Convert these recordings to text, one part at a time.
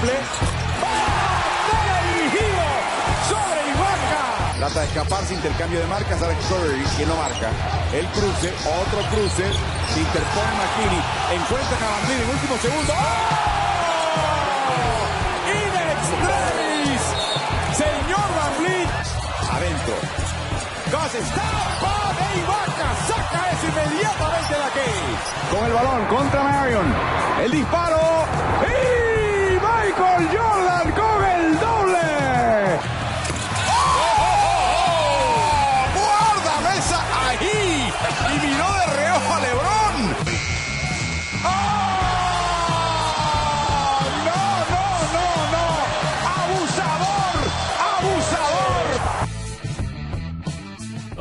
triple. ¡Oh! dirigido sobre Ibaka! Trata de escaparse, intercambio de marcas. Alex Curry, quien no marca. El cruce, otro cruce. Se interpone McKinney. Encuentra a Van en último segundo. ¡Oh! ¡In extremis! Señor Van Adentro. Gus está de Ibaka. Saca eso inmediatamente de aquí. Con el balón contra Marion. El disparo.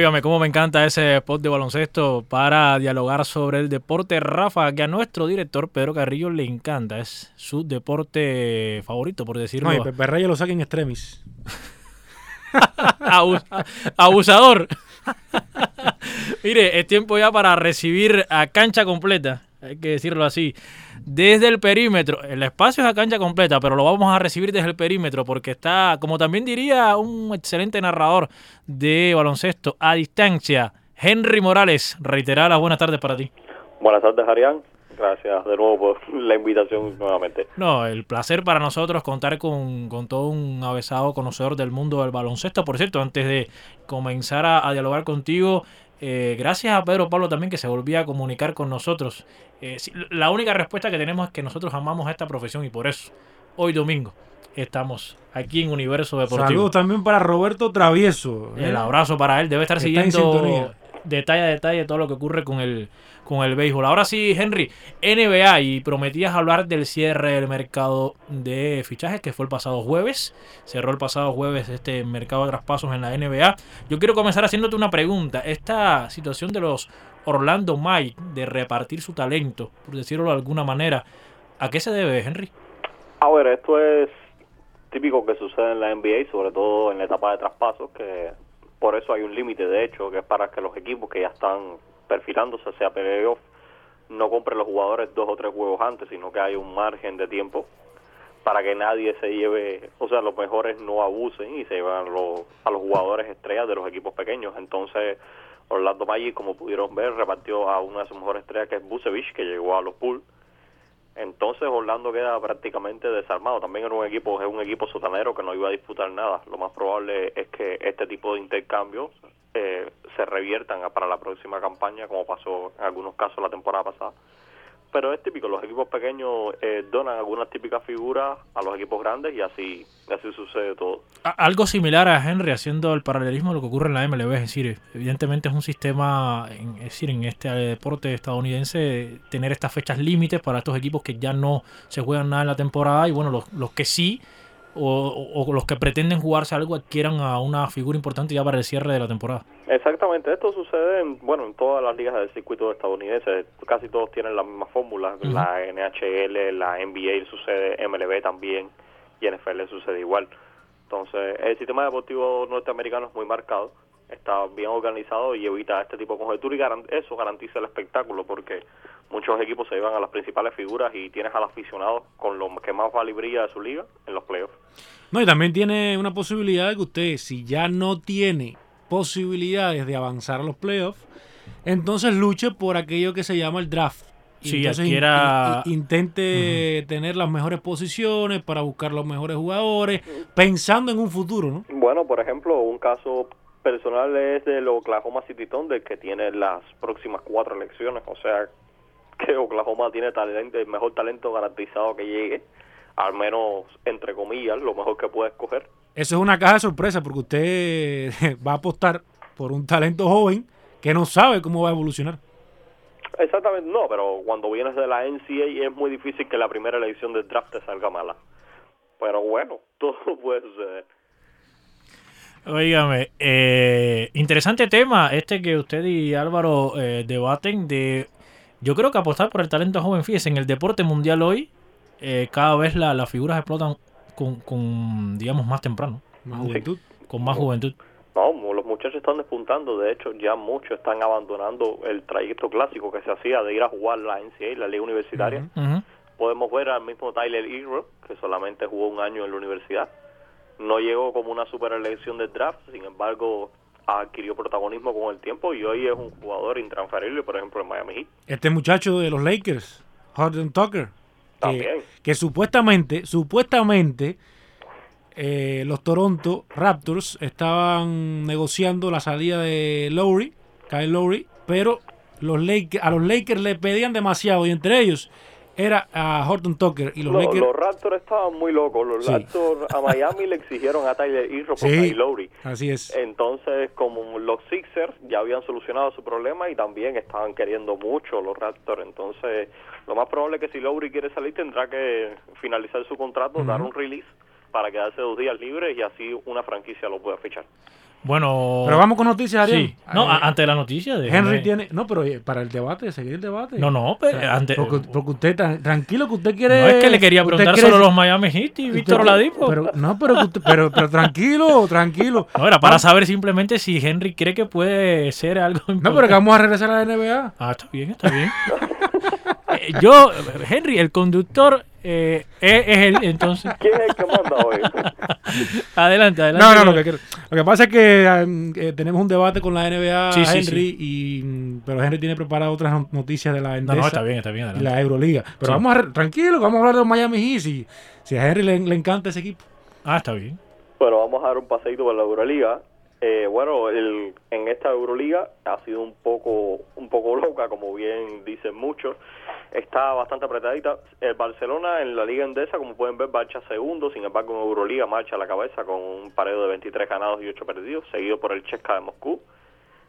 Óigame, cómo me encanta ese spot de baloncesto para dialogar sobre el deporte Rafa, que a nuestro director Pedro Carrillo le encanta. Es su deporte favorito, por decirlo. No, y Pepe Reyes lo saca en extremis. Abus- abusador. Mire, es tiempo ya para recibir a cancha completa, hay que decirlo así, desde el perímetro. El espacio es a cancha completa, pero lo vamos a recibir desde el perímetro porque está, como también diría un excelente narrador de baloncesto a distancia, Henry Morales. Reiterar las buenas tardes para ti. Buenas tardes, Arián. Gracias de nuevo por la invitación nuevamente. No, el placer para nosotros contar con, con todo un avesado conocedor del mundo del baloncesto. Por cierto, antes de comenzar a, a dialogar contigo, eh, gracias a Pedro Pablo también que se volvía a comunicar con nosotros. Eh, la única respuesta que tenemos es que nosotros amamos esta profesión y por eso, hoy domingo, estamos aquí en Universo Deportivo. Saludos también para Roberto Travieso. ¿eh? El abrazo para él. Debe estar Está siguiendo. Detalle a detalle todo lo que ocurre con el, con el béisbol. Ahora sí, Henry, NBA, y prometías hablar del cierre del mercado de fichajes que fue el pasado jueves. Cerró el pasado jueves este mercado de traspasos en la NBA. Yo quiero comenzar haciéndote una pregunta. Esta situación de los Orlando Magic de repartir su talento, por decirlo de alguna manera, ¿a qué se debe, Henry? A ver, esto es típico que sucede en la NBA, sobre todo en la etapa de traspasos, que por eso hay un límite, de hecho, que es para que los equipos que ya están perfilándose hacia playoff no compren los jugadores dos o tres juegos antes, sino que hay un margen de tiempo para que nadie se lleve, o sea, los mejores no abusen y se lleven a los, a los jugadores estrellas de los equipos pequeños. Entonces, Orlando Magic, como pudieron ver, repartió a una de sus mejores estrellas, que es Busevich, que llegó a los Bulls. Entonces Orlando queda prácticamente desarmado. También era un equipo, es un equipo sotanero que no iba a disputar nada. Lo más probable es que este tipo de intercambios eh, se reviertan para la próxima campaña, como pasó en algunos casos la temporada pasada. Pero es típico, los equipos pequeños eh, donan algunas típicas figuras a los equipos grandes y así, así sucede todo. Algo similar a Henry haciendo el paralelismo de lo que ocurre en la MLB, es decir, evidentemente es un sistema, en, es decir, en este eh, deporte estadounidense, tener estas fechas límites para estos equipos que ya no se juegan nada en la temporada y bueno, los, los que sí o, o- o los que pretenden jugarse algo adquieran a una figura importante ya para el cierre de la temporada. Exactamente, esto sucede en, bueno, en todas las ligas del circuito estadounidense, casi todos tienen la misma fórmula, la NHL, la NBA sucede, MLB también y NFL sucede igual. Entonces, el sistema deportivo norteamericano es muy marcado, está bien organizado y evita este tipo de conjeturas y eso garantiza el espectáculo porque muchos equipos se llevan a las principales figuras y tienes al aficionado con lo que más vale y brilla de su liga en los playoffs. No, y también tiene una posibilidad de que usted, si ya no tiene posibilidades de avanzar a los playoffs, entonces luche por aquello que se llama el draft. Y Sí, entonces adquiera- in- in- intente tener las mejores posiciones para buscar los mejores jugadores, pensando en un futuro, ¿no? Bueno, por ejemplo, un caso personal es del Oklahoma City Thunder que tiene las próximas cuatro elecciones, o sea que Oklahoma tiene talento, el mejor talento garantizado que llegue, al menos entre comillas, lo mejor que puede escoger. Eso es una caja de sorpresa porque usted va a apostar por un talento joven que no sabe cómo va a evolucionar. Exactamente, no, pero cuando vienes de la NCAA es muy difícil que la primera elección del draft te salga mala. Pero bueno, todo puede suceder. Óigame, eh, interesante tema este que usted y Álvaro eh, debaten de... Yo creo que apostar por el talento joven, fíjese, en el deporte mundial hoy, eh, cada vez la- las figuras explotan con, con, digamos, más temprano, Más juventud. con más juventud. No, los muchachos están despuntando, de hecho ya muchos están abandonando el trayecto clásico que se hacía de ir a jugar la NCAA, la liga universitaria. Podemos ver al mismo Tyler Hero, que solamente jugó un año en la universidad. No llegó como una super elección del draft, sin embargo, adquirió protagonismo con el tiempo y hoy es un jugador intransferible, por ejemplo, en Miami Heat. Este muchacho de los Lakers, Horton Tucker, que, supuestamente, supuestamente, eh, los Toronto Raptors estaban negociando la salida de Lowry, Kyle Lowry, pero los Lakers, a los Lakers le pedían demasiado y entre ellos era a Horton Tucker y los No, Lakers. los Raptors estaban muy locos. Los Sí. Raptors a Miami le exigieron a Tyler Hero por Sí. Lowry. Así es. Entonces, como los Sixers ya habían solucionado su problema y también estaban queriendo mucho los Raptors, entonces lo más probable es que si Lowry quiere salir tendrá que finalizar su contrato, dar un release para quedarse dos días libres y así una franquicia lo pueda fichar. Bueno. Pero vamos con noticias, Ariel. Sí. No, Eh, a- ante la noticia de. Henry tiene. No, pero eh, para el debate, seguir el debate. No, no, pero O sea, ante- porque, porque usted, tranquilo, que usted quiere. No es que le quería preguntar quiere- solo los Miami Heat y Víctor Oladipo. Pero, no, pero, que usted- pero, pero tranquilo, tranquilo. no, era para Vamos- saber simplemente si Henry cree que puede ser algo No, importante. pero que vamos a regresar a la NBA. Ah, está bien, está bien. Eh, yo, Henry, el conductor eh, es, es él, entonces. ¿Quién es el que manda hoy? No, Adelante, adelante. no, lo que, lo que pasa es que um, eh, tenemos un debate con la NBA, Sí, sí, Henry, y pero Henry tiene preparado otras no- noticias de la No, Endesa no, está bien, está bien. y la Euroliga. Pero Sí. vamos a, re- tranquilo, que vamos a hablar de los Miami Heat. Si, si a Henry le, le encanta ese equipo. Ah, está bien. Bueno, vamos a dar un paseíto por la Euroliga. Eh, bueno, el, en esta Euroliga ha sido un poco un poco loca, como bien dicen muchos. Está bastante apretadita. El Barcelona en la Liga Endesa, como pueden ver, marcha segundo. Sin embargo, en Euroliga marcha a la cabeza con un pareo de 23 ganados y 8 perdidos, seguido por el Chesca de Moscú.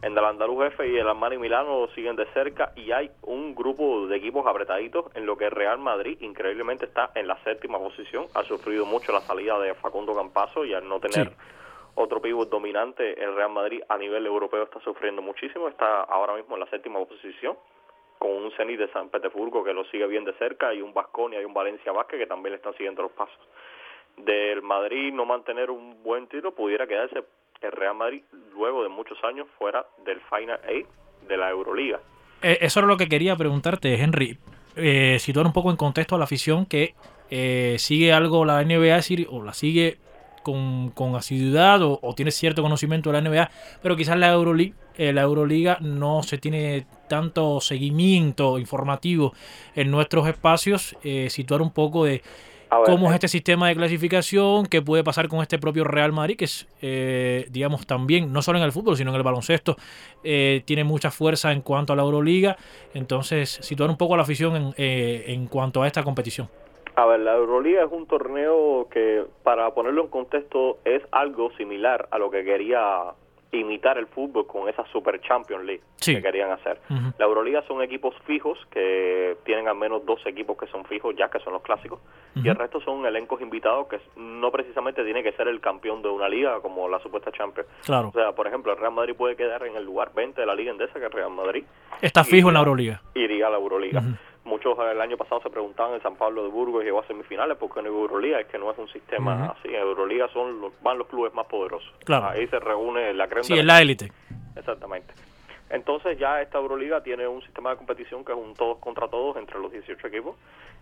En el Andaluz F y el Armani Milano siguen de cerca y hay un grupo de equipos apretaditos en lo que Real Madrid increíblemente está en la séptima posición. Ha sufrido mucho la salida de Facundo Campazo y al no tener. Otro pívot dominante, el Real Madrid a nivel europeo está sufriendo muchísimo. Está ahora mismo en la séptima posición con un Zenit de San Petersburgo que lo sigue bien de cerca y un Vasconia y un Valencia Vázquez que también le están siguiendo los pasos. Del Madrid no mantener un buen tiro pudiera quedarse el Real Madrid luego de muchos años fuera del Final Eight de la Euroliga. Eh, eso era lo que quería preguntarte, Henry. Eh, situar un poco en contexto a la afición que eh, sigue algo la NBA, o la sigue con, con asiduidad o, o tiene cierto conocimiento de la NBA, pero quizás la Euroliga, la Euroliga no se tiene tanto seguimiento informativo en nuestros espacios. Eh, situar un poco de ver, cómo es eh, este sistema de clasificación, qué puede pasar con este propio Real Madrid, que es, eh, digamos, también, no solo en el fútbol, sino en el baloncesto, eh, tiene mucha fuerza en cuanto a la Euroliga. Entonces, situar un poco a la afición en, eh, en cuanto a esta competición. A ver, la Euroliga es un torneo que, para ponerlo en contexto, es algo similar a lo que quería imitar el fútbol con esa Super Champions League Sí. que querían hacer. La Euroliga son equipos fijos que tienen al menos dos equipos que son fijos ya que son los clásicos y el resto son elencos invitados que no precisamente tiene que ser el campeón de una liga como la supuesta Champions. Claro, O sea, por ejemplo, el Real Madrid puede quedar en el lugar 20 de la liga endesa que es Real Madrid está fijo en la Euroliga. iría a la Euroliga. Ujú. Muchos el año pasado se preguntaban en San Pablo de Burgos llegó a semifinales porque no hay Euroliga, es que no es un sistema así. En Euroliga son los, van los clubes más poderosos. Claro. Ahí se reúne la crema Sí, es la élite. Exactamente. Entonces ya esta Euroliga tiene un sistema de competición que es un todos contra todos entre los 18 equipos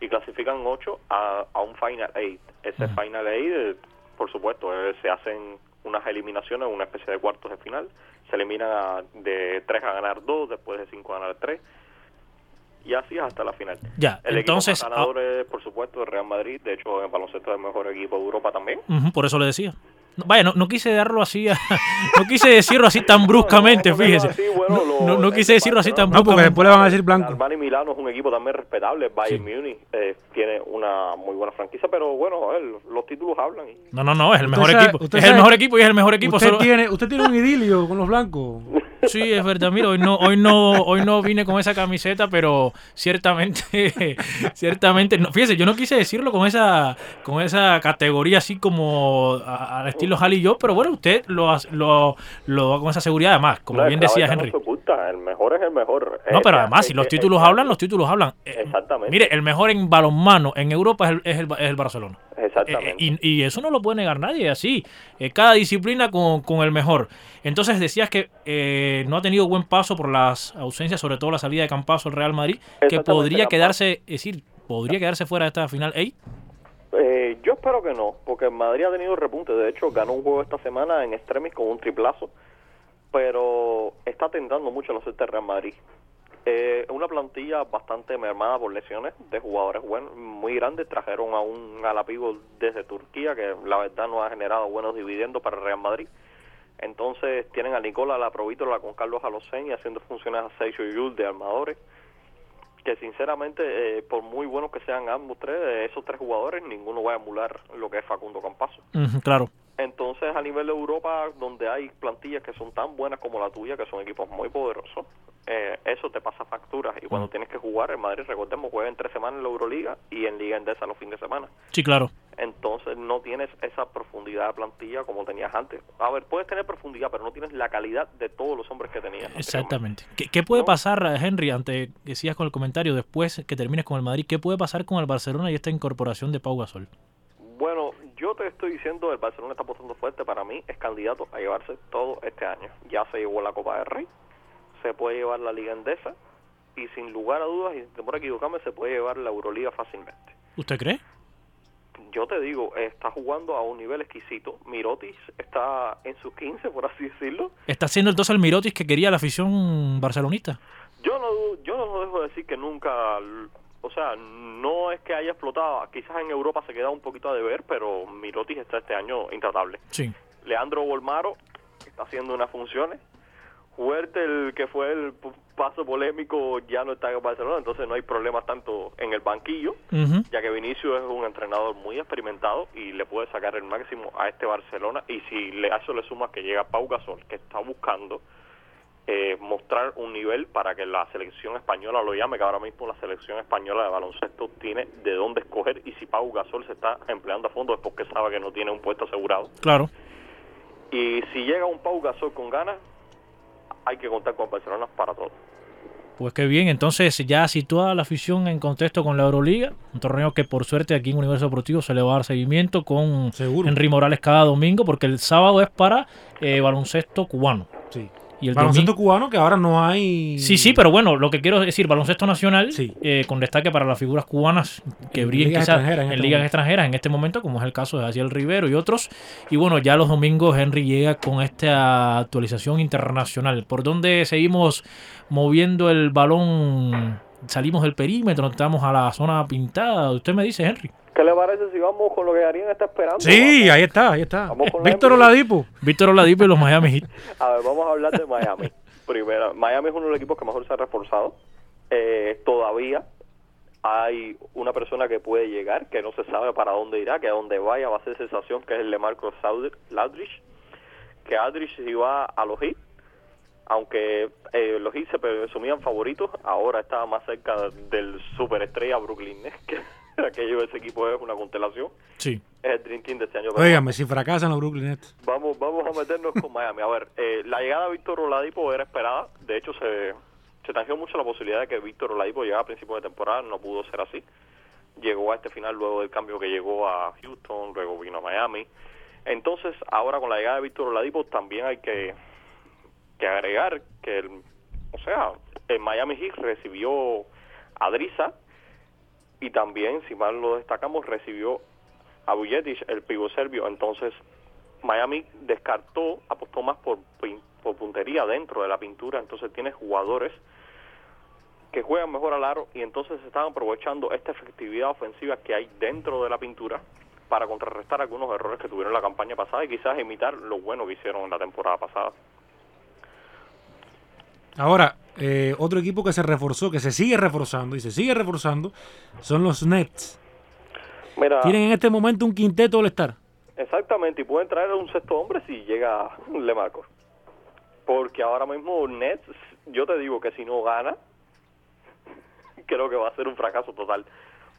y clasifican 8 a, a un Final 8. Ese. Final 8, eh, por supuesto, eh, se hacen unas eliminaciones, una especie de cuartos de final. Se eliminan a- de 3 a ganar 2, después de 5 a ganar 3 y así hasta la final. Ya, El entonces, equipo más ganador es, por supuesto, el Real Madrid. De hecho, en el baloncesto es el mejor equipo de Europa también. Por eso le decía. No, vaya, no, no quise darlo así, a- no quise decirlo así tan bruscamente, No, no, no, fíjese. así, bueno, No, lo- no- quise de decirlo así tan Barcelona- No, porque bruscamente. después le van a decir El blanco. Armani Milano es un equipo también respetable. Bayern Múnich eh, tiene una muy buena franquicia, pero bueno, a ver, los títulos hablan. y- No, no, no, es el mejor sabe- equipo. Es el mejor equipo y es el mejor equipo. Usted solo- tiene, usted tiene un idilio con los blancos. Sí, es verdad. Mira, hoy no, hoy no, hoy no vine con esa camiseta, pero ciertamente, ciertamente, no, fíjese, yo no quise decirlo con esa, con esa categoría así como al estilo Hal y yo, pero bueno, usted lo, lo, lo con esa seguridad además, como No, bien decía Henry. No, oculta, el mejor es el mejor. No, Eh, pero eh, además, eh, si los eh, títulos eh, hablan, los títulos hablan. Eh, Exactamente. Mire, el mejor en balonmano en Europa es el, es el, es el Barcelona. Exactamente. Eh, y, y eso no lo puede negar nadie, así. Eh, cada disciplina con, con el mejor. Entonces decías que eh, no ha tenido buen paso por las ausencias, sobre todo la salida de Campazo al Real Madrid, que podría quedarse, es decir, podría quedarse fuera de esta final 8? Eh, yo espero que no, porque Madrid ha tenido repunte. De hecho, ganó un juego esta semana en extremis con un triplazo, pero está tentando mucho los del Real Madrid. Eh, una plantilla bastante mermada por lesiones de jugadores buenos, muy grandes. Trajeron a un Alapigo desde Turquía que la verdad no ha generado buenos dividendos para Real Madrid. Entonces tienen a Nicola la Provítola con Carlos Alocen y haciendo funciones a Sergio Yul de armadores que sinceramente, eh, por muy buenos que sean ambos tres, de esos tres jugadores, ninguno va a emular lo que es Facundo Campazo. Ujú, claro. Entonces, a nivel de Europa, donde hay plantillas que son tan buenas como la tuya, que son equipos muy poderosos, eh, eso te pasa facturas. Y cuando tienes que jugar, el Madrid, recordemos, juega en tres semanas en la Euroliga y en Liga Endesa los fines de semana. Sí, claro. Entonces, no tienes esa profundidad de plantilla como tenías antes. A ver, puedes tener profundidad, pero no tienes la calidad de todos los hombres que tenías. Exactamente. ¿Qué, qué puede No. pasar, Henry, ante que sigas con el comentario, después que termines con el Madrid, qué puede pasar con el Barcelona y esta incorporación de Pau Gasol? Bueno, yo te estoy diciendo, el Barcelona está apostando fuerte. Para mí es candidato a llevarse todo este año. Ya se llevó la Copa del Rey, se puede llevar la Liga Endesa y sin lugar a dudas, y sin temor a equivocarme, se puede llevar la Euroliga fácilmente. ¿Usted cree? Yo te digo, está jugando a un nivel exquisito. Mirotis está en sus 15, por así decirlo. ¿Está haciendo entonces el Mirotis que quería la afición barcelonista? Yo no, yo no dejo de decir que nunca, o sea, no es que haya explotado. Quizás en Europa se queda un poquito a deber, pero Mirotis está este año intratable. Sí. Leandro Bolmaro está haciendo unas funciones. Huerta, el que fue el paso polémico, ya no está en Barcelona, entonces no hay problemas tanto en el banquillo, ya que Vinicius es un entrenador muy experimentado y le puede sacar el máximo a este Barcelona. Y si le, a eso le sumas que llega Pau Gasol, que está buscando eh, mostrar un nivel para que la selección española lo llame, que ahora mismo la selección española de baloncesto tiene de dónde escoger y si Pau Gasol se está empleando a fondo es porque sabe que no tiene un puesto asegurado. Claro. Y si llega un Pau Gasol con ganas, hay que contar con Barcelona para todo. Pues qué bien, entonces ya situada la afición en contexto con la Euroliga, un torneo que por suerte aquí en Universo Deportivo se le va a dar seguimiento con Seguro. Henry Morales cada domingo, porque el sábado es para eh, baloncesto cubano. Sí. Y el Baloncesto domingo- cubano que ahora no hay. Sí, sí, pero bueno, lo que quiero decir, baloncesto nacional, Sí. eh, con destaque para las figuras cubanas que ligas quizás en en este ligas momento. extranjeras en este momento, como es el caso de Asiel Rivero y otros. Y bueno, ya los domingos Henry llega con esta actualización internacional. ¿Por dónde seguimos moviendo el balón? Salimos del perímetro, entramos a la zona pintada. Usted me dice, Henry. ¿Qué le parece si vamos con lo que Darían está esperando? Sí, ahí está, ahí está. Víctor. Oladipo. Víctor Oladipo y los Miami Heat. A ver, vamos a hablar de Miami. Primero, Miami es uno de los equipos que mejor se ha reforzado. Eh, todavía hay una persona que puede llegar, que no se sabe para dónde irá, que a dónde vaya va a ser sensación, que es el de Marcos Ladrich. Que Aldrich iba a los Heat, aunque eh, los Heat se presumían favoritos, ahora está más cerca del superestrella Brooklyn Nets, que aquello ese equipo es una constelación. Sí. Es el Dream Team de este año. Óigame, si fracasan los Brooklyn Nets. Vamos, vamos a meternos con Miami. A ver, eh, la llegada de Víctor Oladipo era esperada. De hecho, se, se tangió mucho la posibilidad de que Víctor Oladipo llegara a principios de temporada. No pudo ser así. Llegó a este final luego del cambio que llegó a Houston, luego vino a Miami. Entonces, ahora con la llegada de Víctor Oladipo también hay que, que agregar que, el, o sea, el Miami Heat recibió a Drisa y también, si mal lo destacamos, recibió a Bujetic, el pivo serbio. Entonces, Miami descartó, apostó más por, por puntería dentro de la pintura. Entonces, tiene jugadores que juegan mejor al aro y entonces están aprovechando esta efectividad ofensiva que hay dentro de la pintura para contrarrestar algunos errores que tuvieron la campaña pasada y quizás imitar lo bueno que hicieron en la temporada pasada. Ahora, eh, otro equipo que se reforzó, que se sigue reforzando y se sigue reforzando, son los Nets. Mira, Tienen en este momento un quinteto All-Star. Exactamente, y pueden traer a un sexto hombre si llega Lemarcos. Porque ahora mismo Nets, yo te digo que si no gana, creo que va a ser un fracaso total.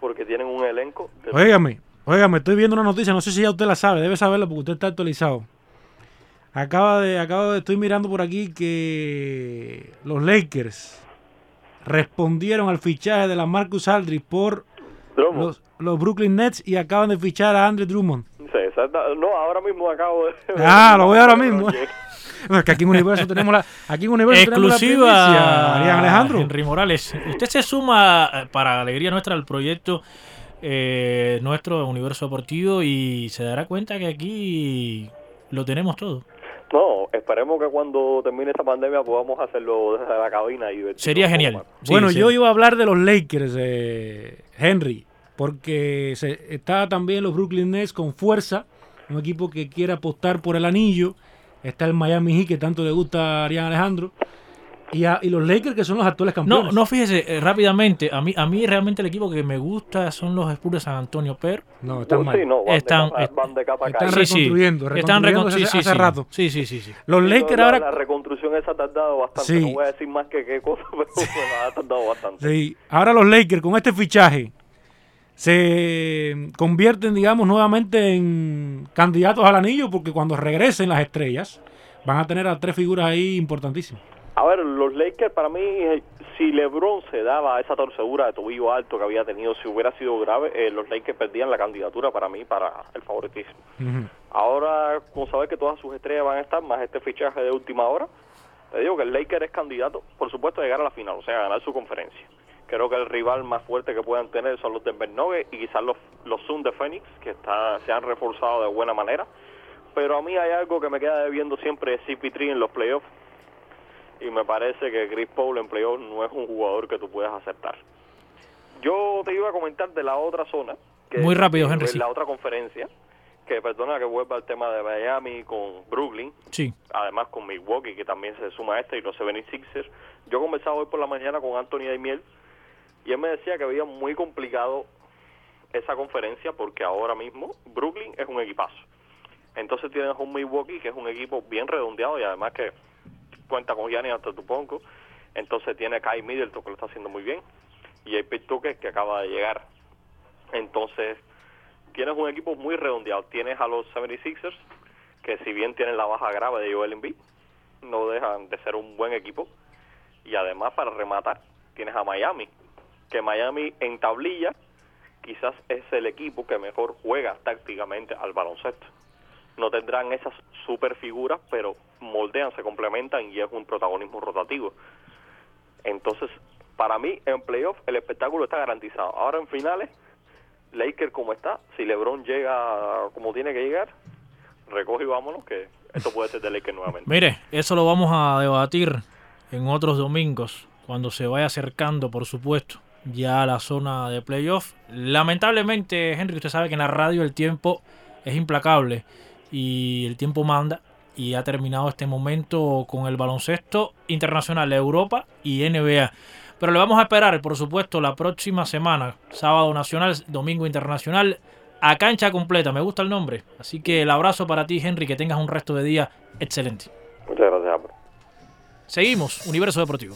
Porque tienen un elenco. de- Óigame, óigame, estoy viendo una noticia, no sé si ya usted la sabe, debe saberla porque usted está actualizado. Acaba de, acabo de, estoy mirando por aquí que los Lakers respondieron al fichaje de la Marcus Aldridge por los, los Brooklyn Nets y acaban de fichar a Andre Drummond. Sí, No, ahora mismo acabo de. Ah, lo voy ahora mismo. No, es que aquí en Universo tenemos la, aquí en Universo tenemos la primicia, Exclusiva, Arián Alejandro. Henry Morales. Usted se suma, eh, para alegría nuestra, al proyecto eh, nuestro Universo Deportivo y se dará cuenta que aquí lo tenemos todo. No, esperemos que cuando termine esta pandemia podamos hacerlo desde la cabina y Sería genial. Sí, bueno, sí. yo iba a hablar de los Lakers, eh, Henry, porque se, está también los Brooklyn Nets con fuerza, un equipo que quiere apostar por el anillo. Está el Miami Heat, que tanto le gusta a Arián Alejandro. Y, a- y los Lakers, que son los actuales No, campeones. no, fíjese, eh, rápidamente, a mí, a mí realmente el equipo que me gusta son los Spurs de San Antonio, pero No, están No, mal. sí, no, van, Están- de capa, van de capa a están sí, reconstruyendo, están reconstruyendo hace- sí, hace sí. rato. Sí, sí, sí, sí. Los Lakers la, ahora... La reconstrucción esa ha tardado bastante. Sí. No voy a decir más que qué cosa, pero bueno, ha tardado bastante. Sí, ahora los Lakers con este fichaje se convierten, digamos, nuevamente en candidatos al anillo porque cuando regresen las estrellas van a tener a tres figuras ahí importantísimas. A ver, los Lakers para mí, eh, si LeBron se daba esa torcedura de tobillo alto que había tenido, si hubiera sido grave, eh, los Lakers perdían la candidatura para mí para el favoritismo. Ahora, con saber que todas sus estrellas van a estar, más este fichaje de última hora, te digo que el Lakers es candidato, por supuesto, a llegar a la final, o sea, a ganar su conferencia. Creo que el rival más fuerte que puedan tener son los Denver Nuggets y quizás los, los Suns de Phoenix, que está, se han reforzado de buena manera. Pero a mí hay algo que me queda debiendo siempre de CP3 en los playoffs. Y me parece que Chris Paul en playoffs no es un jugador que tú puedas aceptar. Yo te iba a comentar de la otra zona. Que Muy rápido, Henry, sí. La otra conferencia. Que perdona que vuelva al tema de Miami con Brooklyn Sí. además con Milwaukee, que también se suma a este, y los 76ers. Yo conversaba hoy por la mañana con Anthony Daimiel, y él me decía que veía muy complicado esa conferencia, porque ahora mismo Brooklyn es un equipazo. Entonces tienes un Milwaukee, que es un equipo bien redondeado, y además que cuenta con Giannis Antetokounmpo. Entonces tiene Kai Middleton, que lo está haciendo muy bien, y hay Tucker, que acaba de llegar. Entonces, tienes un equipo muy redondeado. Tienes a los 76ers, que si bien tienen la baja grave de Joel Embiid, no dejan de ser un buen equipo. Y además, para rematar, tienes a Miami, que Miami en tablilla quizás es el equipo que mejor juega tácticamente al baloncesto. No tendrán esas super figuras, pero moldean, se complementan y es un protagonismo rotativo. Entonces, para mí, en playoff el espectáculo está garantizado. Ahora en finales, Lakers como está, si LeBron llega como tiene que llegar, recoge y vámonos, que esto puede ser de Lakers nuevamente. Mire, eso lo vamos a debatir en otros domingos, cuando se vaya acercando, por supuesto, ya a la zona de playoff. Lamentablemente, Henry, usted sabe que en la radio el tiempo es implacable y el tiempo manda. Y ha terminado este momento con el baloncesto internacional de Europa y NBA. Pero le vamos a esperar, por supuesto, la próxima semana, sábado nacional, domingo internacional, a cancha completa. Me gusta el nombre. Así que el abrazo para ti, Henry, que tengas un resto de día excelente. Muchas gracias, Álvaro. Seguimos, Universo Deportivo.